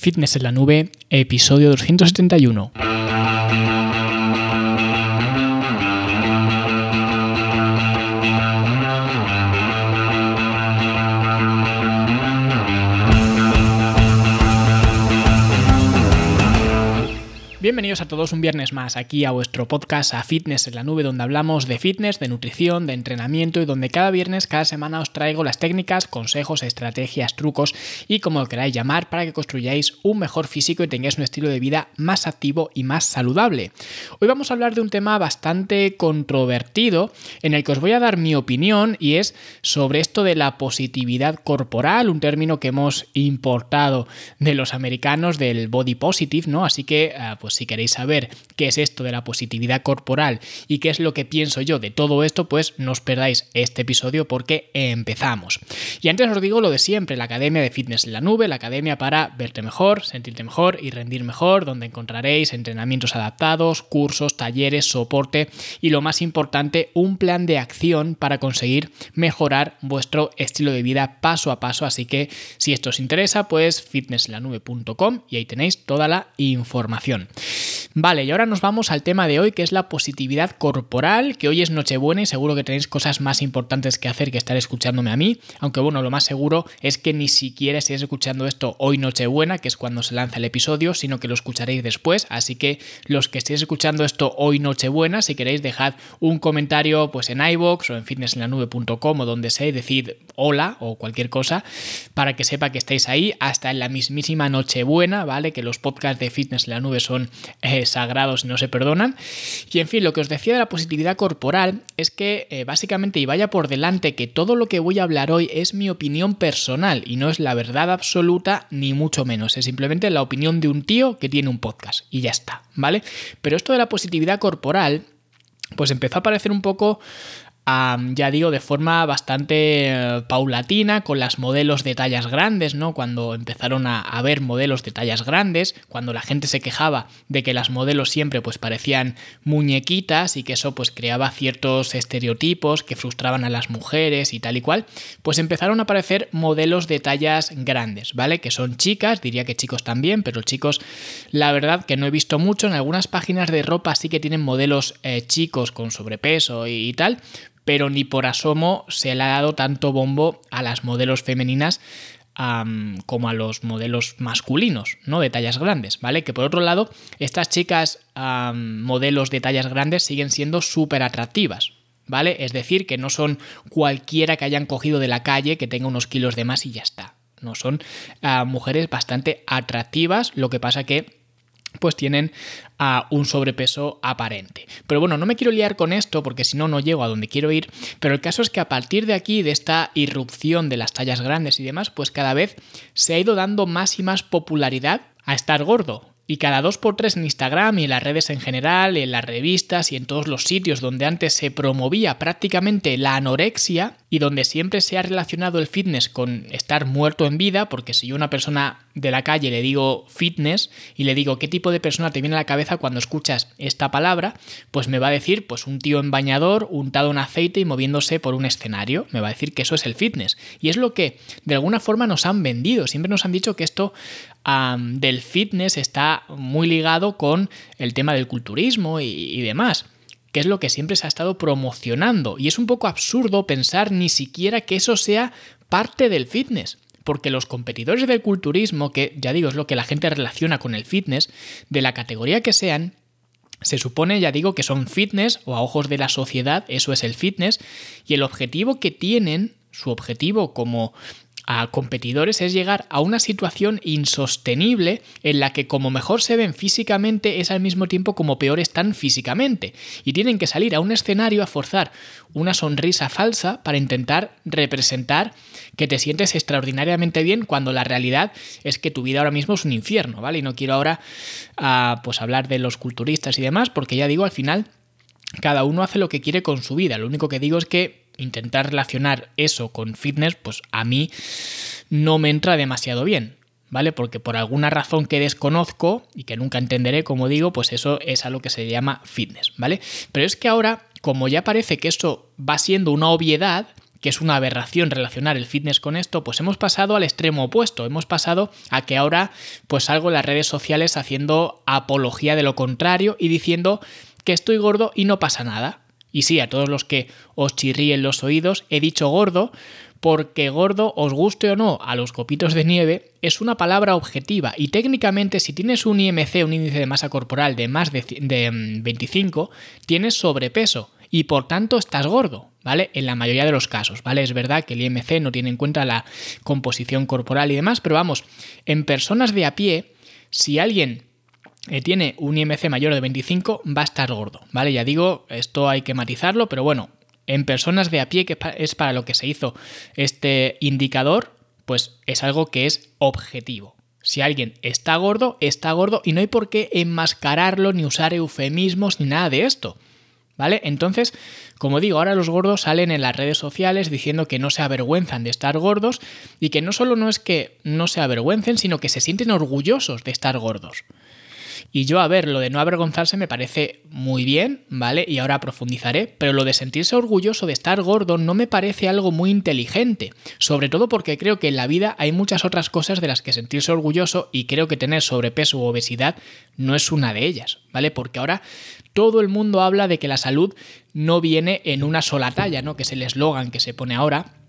Fitness en la Nube, episodio 271. Bienvenidos a todos un viernes más aquí a vuestro podcast a Fitness en la Nube donde hablamos de fitness, de nutrición, de entrenamiento y donde cada viernes, cada semana os traigo las técnicas, consejos, estrategias, trucos y como lo queráis llamar para que construyáis un mejor físico y tengáis un estilo de vida más activo y más saludable. Hoy vamos a hablar de un tema bastante controvertido en el que os voy a dar mi opinión y es sobre esto de la positividad corporal, un término que hemos importado de los americanos del body positive, ¿no? Así que ah, pues pues si queréis saber qué es esto de la positividad corporal y qué es lo que pienso yo de todo esto, pues no os perdáis este episodio porque empezamos. Y antes os digo lo de siempre, la Academia de Fitness en la Nube, la academia para verte mejor, sentirte mejor y rendir mejor, donde encontraréis entrenamientos adaptados, cursos, talleres, soporte y lo más importante, un plan de acción para conseguir mejorar vuestro estilo de vida paso a paso. Así que si esto os interesa, pues fitnesslanube.com y ahí tenéis toda la información. Vale, y ahora nos vamos al tema de hoy, que es la positividad corporal, que hoy es Nochebuena y seguro que tenéis cosas más importantes que hacer que estar escuchándome a mí, aunque bueno, lo más seguro es que ni siquiera estéis escuchando esto hoy Nochebuena, que es cuando se lanza el episodio, sino que lo escucharéis después, así que los que estéis escuchando esto hoy Nochebuena, si queréis dejad un comentario pues en iVoox o en fitnessenlanube.com o donde sea y decid hola o cualquier cosa para que sepa que estáis ahí hasta en la mismísima Nochebuena, ¿vale? Que los podcasts de Fitness en la Nube son eh, sagrados y no se perdonan. Y en fin, lo que os decía de la positividad corporal es que eh, básicamente, y vaya por delante, que todo lo que voy a hablar hoy es mi opinión personal y no es la verdad absoluta ni mucho menos. Es simplemente la opinión de un tío que tiene un podcast y ya está, ¿vale? Pero esto de la positividad corporal pues empezó a parecer un poco ya digo, de forma bastante eh, paulatina, con las modelos de tallas grandes, ¿no? Cuando empezaron a haber modelos de tallas grandes, cuando la gente se quejaba de que las modelos siempre pues parecían muñequitas y que eso pues creaba ciertos estereotipos que frustraban a las mujeres y tal y cual, pues empezaron a aparecer modelos de tallas grandes, ¿vale? Que son chicas, diría que chicos también, pero chicos, la verdad que no he visto mucho, en algunas páginas de ropa sí que tienen modelos eh, chicos con sobrepeso y tal, pero ni por asomo se le ha dado tanto bombo a las modelos femeninas como a los modelos masculinos, ¿no? De tallas grandes, ¿vale? Que por otro lado, estas chicas modelos de tallas grandes siguen siendo súper atractivas, ¿vale? Es decir, que no son cualquiera que hayan cogido de la calle que tenga unos kilos de más y ya está. No son mujeres bastante atractivas, lo que pasa que pues tienen a un sobrepeso aparente. Pero bueno, no me quiero liar con esto porque si no, no llego a donde quiero ir. Pero el caso es que a partir de aquí, de esta irrupción de las tallas grandes y demás, pues cada vez se ha ido dando más y más popularidad a estar gordo. Y cada dos por tres en Instagram y en las redes en general, en las revistas y en todos los sitios donde antes se promovía prácticamente la anorexia y donde siempre se ha relacionado el fitness con estar muerto en vida, porque si yo a una persona de la calle le digo fitness y le digo qué tipo de persona te viene a la cabeza cuando escuchas esta palabra, pues me va a decir pues un tío en bañador, untado en aceite y moviéndose por un escenario, me va a decir que eso es el fitness. Y es lo que de alguna forma nos han vendido, siempre nos han dicho que esto del fitness está muy ligado con el tema del culturismo y, demás que es lo que siempre se ha estado promocionando. Y es un poco absurdo pensar ni siquiera que eso sea parte del fitness. Porque los competidores del culturismo, que ya digo es lo que la gente relaciona con el fitness, de la categoría que sean, se supone, ya digo, que son fitness o a ojos de la sociedad, eso es el fitness, y el objetivo que tienen, su objetivo como a competidores es llegar a una situación insostenible en la que como mejor se ven físicamente es al mismo tiempo como peor están físicamente y tienen que salir a un escenario a forzar una sonrisa falsa para intentar representar que te sientes extraordinariamente bien cuando la realidad es que tu vida ahora mismo es un infierno, ¿vale? Y no quiero ahora ah, pues hablar de los culturistas y demás porque ya digo al final cada uno hace lo que quiere con su vida. Lo único que digo es que intentar relacionar eso con fitness, pues a mí no me entra demasiado bien. ¿Vale? Porque por alguna razón que desconozco y que nunca entenderé, como digo, pues eso es a lo que se llama fitness, ¿vale? Pero es que ahora, como ya parece que esto va siendo una obviedad, que es una aberración relacionar el fitness con esto, pues hemos pasado al extremo opuesto. Hemos pasado a que ahora pues salgo en las redes sociales haciendo apología de lo contrario y diciendo que estoy gordo y no pasa nada. Y sí, a todos los que os chirríen los oídos, he dicho gordo porque gordo, os guste o no a los copitos de nieve, es una palabra objetiva y técnicamente si tienes un IMC, un índice de masa corporal de más de, 25, mm, tienes sobrepeso y por tanto estás gordo, ¿vale? En la mayoría de los casos, ¿vale? Es verdad que el IMC no tiene en cuenta la composición corporal y demás, pero vamos, en personas de a pie, si alguien eh, tiene un IMC mayor de 25, va a estar gordo, ¿vale? Ya digo, esto hay que matizarlo, pero bueno, en personas de a pie, que es para lo que se hizo este indicador, pues es algo que es objetivo. Si alguien está gordo, está gordo y no hay por qué enmascararlo ni usar eufemismos ni nada de esto. ¿Vale? Entonces, como digo, ahora los gordos salen en las redes sociales diciendo que no se avergüenzan de estar gordos y que no solo no es que no se avergüencen, sino que se sienten orgullosos de estar gordos. Y yo, a ver, lo de no avergonzarse me parece muy bien, ¿vale? Y ahora profundizaré, pero lo de sentirse orgulloso de estar gordo no me parece algo muy inteligente, sobre todo porque creo que en la vida hay muchas otras cosas de las que sentirse orgulloso y creo que tener sobrepeso u obesidad no es una de ellas, ¿vale? Porque ahora todo el mundo habla de que la salud no viene en una sola talla, ¿no? Que es el eslogan que se pone ahora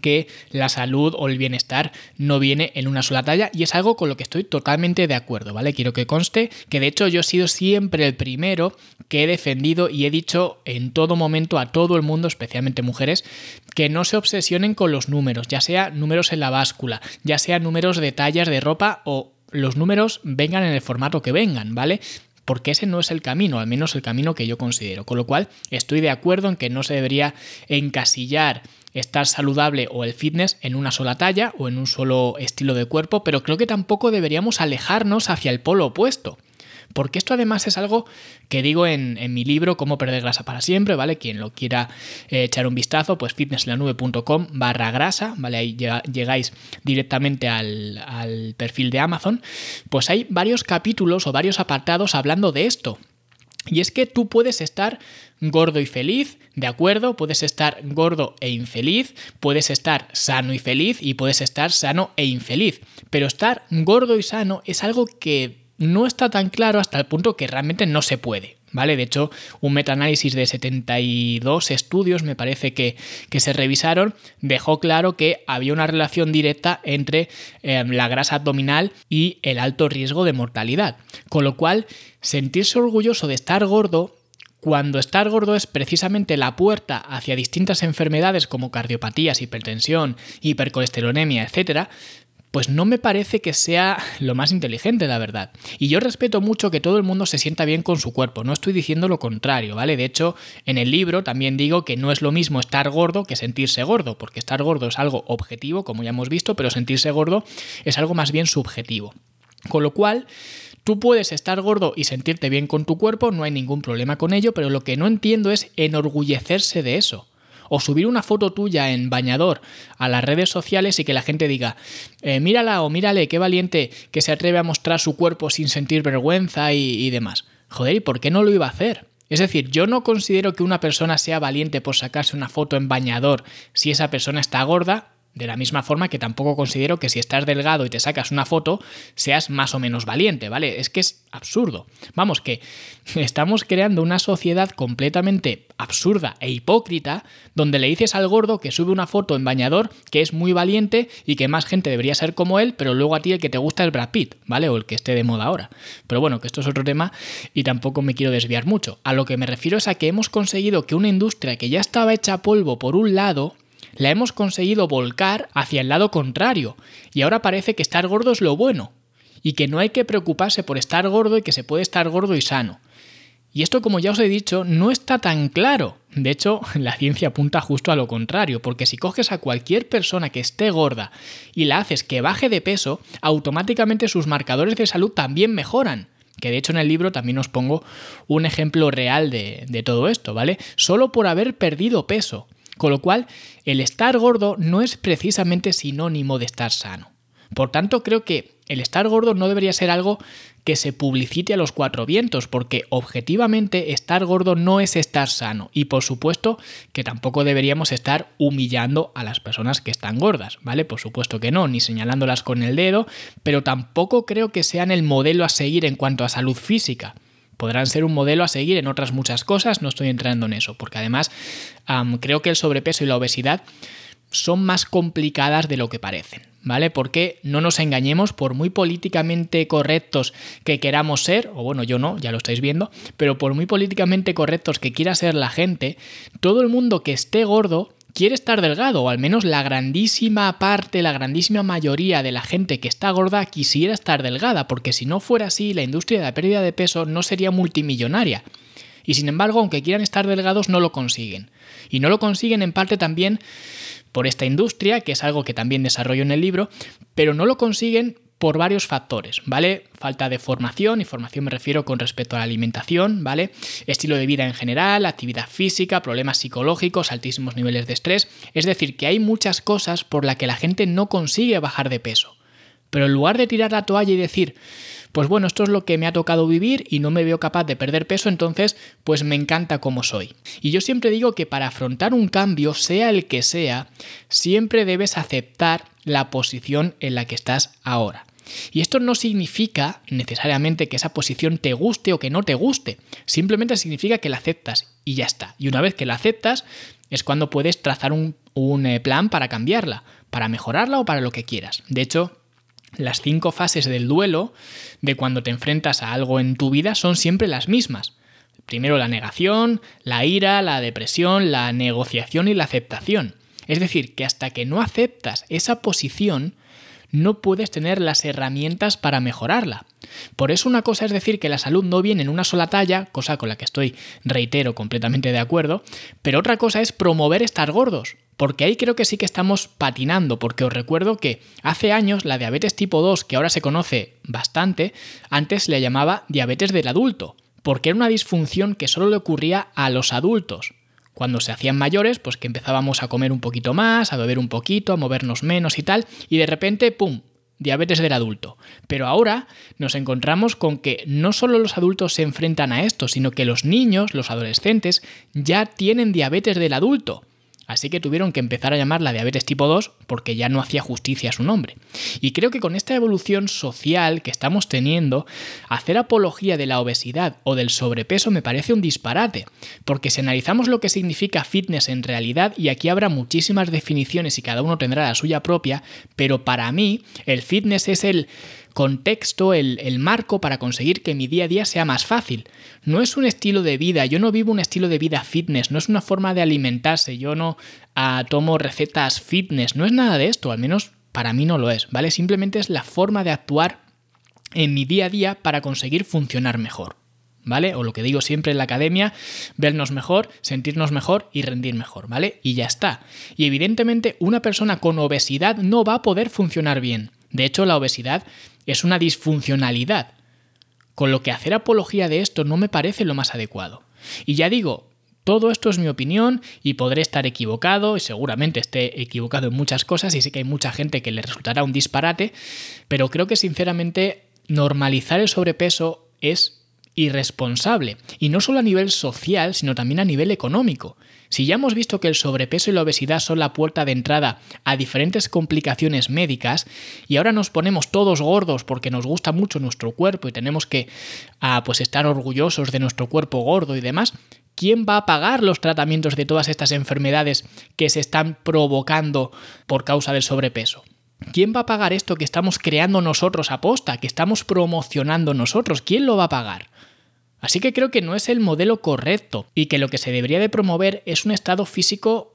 que la salud o el bienestar no viene en una sola talla y es algo con lo que estoy totalmente de acuerdo, ¿vale? Quiero que conste que de hecho yo he sido siempre el primero que he defendido y he dicho en todo momento a todo el mundo, especialmente mujeres, que no se obsesionen con los números, ya sea números en la báscula, ya sea números de tallas de ropa o los números vengan en el formato que vengan, ¿vale? porque ese no es el camino, al menos el camino que yo considero. Con lo cual, estoy de acuerdo en que no se debería encasillar estar saludable o el fitness en una sola talla o en un solo estilo de cuerpo, pero creo que tampoco deberíamos alejarnos hacia el polo opuesto. Porque esto además es algo que digo en, mi libro Cómo perder grasa para siempre, ¿vale? Quien lo quiera eh, echar un vistazo, pues fitnesslanube.com barra grasa, ¿vale? Ahí llegáis directamente al, al perfil de Amazon. Pues hay varios capítulos o varios apartados hablando de esto. Y es que tú puedes estar gordo y feliz, de acuerdo, puedes estar gordo e infeliz, puedes estar sano y feliz y puedes estar sano e infeliz. Pero estar gordo y sano es algo que no está tan claro hasta el punto que realmente no se puede. ¿Vale? De hecho, un metaanálisis de 72 estudios, me parece que, que, se revisaron, dejó claro que había una relación directa entre eh, la grasa abdominal y el alto riesgo de mortalidad. Con lo cual, sentirse orgulloso de estar gordo cuando estar gordo es precisamente la puerta hacia distintas enfermedades como cardiopatías, hipertensión, hipercolesterolemia, etc., pues no me parece que sea lo más inteligente, la verdad. Y yo respeto mucho que todo el mundo se sienta bien con su cuerpo, no estoy diciendo lo contrario, ¿vale? De hecho, en el libro también digo que no es lo mismo estar gordo que sentirse gordo, porque estar gordo es algo objetivo, como ya hemos visto, pero sentirse gordo es algo más bien subjetivo. Con lo cual, Tú puedes estar gordo y sentirte bien con tu cuerpo, no hay ningún problema con ello, pero lo que no entiendo es enorgullecerse de eso o subir una foto tuya en bañador a las redes sociales y que la gente diga, eh, mírala o mírale, qué valiente que se atreve a mostrar su cuerpo sin sentir vergüenza y, y demás. Joder, ¿y por qué no lo iba a hacer? Es decir, yo no considero que una persona sea valiente por sacarse una foto en bañador si esa persona está gorda de la misma forma que tampoco considero que si estás delgado y te sacas una foto, seas más o menos valiente, ¿vale? Es que es absurdo. Vamos, que estamos creando una sociedad completamente absurda e hipócrita donde le dices al gordo que sube una foto en bañador que es muy valiente y que más gente debería ser como él, pero luego a ti el que te gusta es Brad Pitt, ¿vale? O el que esté de moda ahora. Pero bueno, que esto es otro tema y tampoco me quiero desviar mucho. A lo que me refiero es a que hemos conseguido que una industria que ya estaba hecha polvo por un lado, la hemos conseguido volcar hacia el lado contrario, y ahora parece que estar gordo es lo bueno, y que no hay que preocuparse por estar gordo y que se puede estar gordo y sano. Y esto, como ya os he dicho, no está tan claro. De hecho, la ciencia apunta justo a lo contrario, porque si coges a cualquier persona que esté gorda y la haces que baje de peso, automáticamente sus marcadores de salud también mejoran. Que de hecho en el libro también os pongo un ejemplo real de, de todo esto, ¿vale? Solo por haber perdido peso. Con lo cual, el estar gordo no es precisamente sinónimo de estar sano. Por tanto, creo que el estar gordo no debería ser algo que se publicite a los cuatro vientos, porque objetivamente estar gordo no es estar sano. Y por supuesto que tampoco deberíamos estar humillando a las personas que están gordas, ¿vale? Por supuesto que no, ni señalándolas con el dedo, pero tampoco creo que sean el modelo a seguir en cuanto a salud física podrán ser un modelo a seguir en otras muchas cosas, no estoy entrando en eso, porque además creo que el sobrepeso y la obesidad son más complicadas de lo que parecen. ¿vale? Porque no nos engañemos, por muy políticamente correctos que queramos ser, o bueno, yo no, ya lo estáis viendo, pero por muy políticamente correctos que quiera ser la gente, todo el mundo que esté gordo quiere estar delgado, o al menos la grandísima parte, la grandísima mayoría de la gente que está gorda quisiera estar delgada, porque si no fuera así, la industria de la pérdida de peso no sería multimillonaria. Y sin embargo, aunque quieran estar delgados, no lo consiguen. Y no lo consiguen en parte también por esta industria, que es algo que también desarrollo en el libro, pero no lo consiguen por varios factores, ¿vale? Falta de formación, y formación me refiero con respecto a la alimentación, ¿vale? Estilo de vida en general, actividad física, problemas psicológicos, altísimos niveles de estrés. Es decir, que hay muchas cosas por las que la gente no consigue bajar de peso. Pero en lugar de tirar la toalla y decir, pues bueno, esto es lo que me ha tocado vivir y no me veo capaz de perder peso, entonces pues me encanta como soy. Y yo siempre digo que para afrontar un cambio, sea el que sea, siempre debes aceptar la posición en la que estás ahora. Y esto no significa necesariamente que esa posición te guste o que no te guste, simplemente significa que la aceptas y ya está. Y una vez que la aceptas es cuando puedes trazar un, eh, plan para cambiarla, para mejorarla o para lo que quieras. De hecho, las cinco fases del duelo, de cuando te enfrentas a algo en tu vida, son siempre las mismas. Primero la negación, la ira, la depresión, la negociación y la aceptación. Es decir, que hasta que no aceptas esa posición, no puedes tener las herramientas para mejorarla. Por eso una cosa es decir que la salud no viene en una sola talla, cosa con la que estoy, reitero, completamente de acuerdo, pero otra cosa es promover estar gordos, porque ahí creo que sí que estamos patinando, porque os recuerdo que hace años la diabetes tipo 2, que ahora se conoce bastante, antes le llamaba diabetes del adulto, porque era una disfunción que solo le ocurría a los adultos. Cuando se hacían mayores, pues que empezábamos a comer un poquito más, a beber un poquito, a movernos menos y tal, y de repente, ¡pum!, diabetes del adulto. Pero ahora nos encontramos con que no solo los adultos se enfrentan a esto, sino que los niños, los adolescentes, ya tienen diabetes del adulto. Así que tuvieron que empezar a llamarla diabetes tipo 2 porque ya no hacía justicia a su nombre. Y creo que con esta evolución social que estamos teniendo, hacer apología de la obesidad o del sobrepeso me parece un disparate, porque si analizamos lo que significa fitness en realidad, y aquí habrá muchísimas definiciones y cada uno tendrá la suya propia, pero para mí el fitness es el contexto, el, marco para conseguir que mi día a día sea más fácil. No es un estilo de vida, yo no vivo un estilo de vida fitness, no es una forma de alimentarse, yo no ah, tomo recetas fitness, no es nada de esto, al menos para mí no lo es, ¿vale? Simplemente es la forma de actuar en mi día a día para conseguir funcionar mejor. ¿Vale? O lo que digo siempre en la academia, vernos mejor, sentirnos mejor y rendir mejor, ¿vale? Y ya está. Y evidentemente una persona con obesidad no va a poder funcionar bien. De hecho, la obesidad es una disfuncionalidad, con lo que hacer apología de esto no me parece lo más adecuado. Y ya digo, todo esto es mi opinión y podré estar equivocado y seguramente esté equivocado en muchas cosas y sé que hay mucha gente que le resultará un disparate, pero creo que sinceramente normalizar el sobrepeso es irresponsable, y no solo a nivel social, sino también a nivel económico. Si ya hemos visto que el sobrepeso y la obesidad son la puerta de entrada a diferentes complicaciones médicas, y ahora nos ponemos todos gordos porque nos gusta mucho nuestro cuerpo y tenemos que ah, pues estar orgullosos de nuestro cuerpo gordo y demás, ¿quién va a pagar los tratamientos de todas estas enfermedades que se están provocando por causa del sobrepeso? ¿Quién va a pagar esto que estamos creando nosotros a posta, que estamos promocionando nosotros? ¿Quién lo va a pagar? Así que creo que no es el modelo correcto y que lo que se debería de promover es un estado físico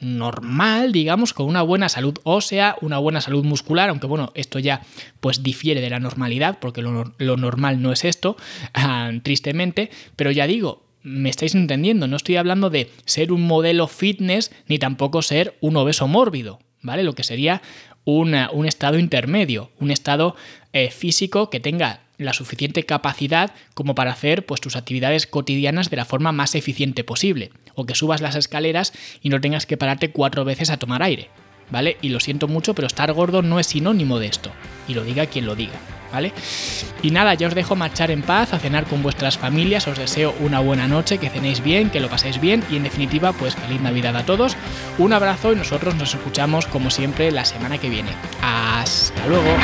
normal, digamos, con una buena salud ósea, una buena salud muscular, aunque bueno, esto ya pues difiere de la normalidad, porque lo, normal no es esto, ah, tristemente, pero ya digo, me estáis entendiendo, no estoy hablando de ser un modelo fitness ni tampoco ser un obeso mórbido, ¿vale? Lo que sería un estado intermedio, un estado eh, físico que tenga la suficiente capacidad como para hacer pues, tus actividades cotidianas de la forma más eficiente posible, o que subas las escaleras y no tengas que pararte cuatro veces a tomar aire. ¿vale? Y lo siento mucho, pero estar gordo no es sinónimo de esto. Y lo diga quien lo diga. ¿Vale? Y nada, ya os dejo marchar en paz, a cenar con vuestras familias, os deseo una buena noche, que cenéis bien, que lo paséis bien y en definitiva, pues feliz Navidad a todos. Un abrazo y nosotros nos escuchamos como siempre la semana que viene. Hasta luego.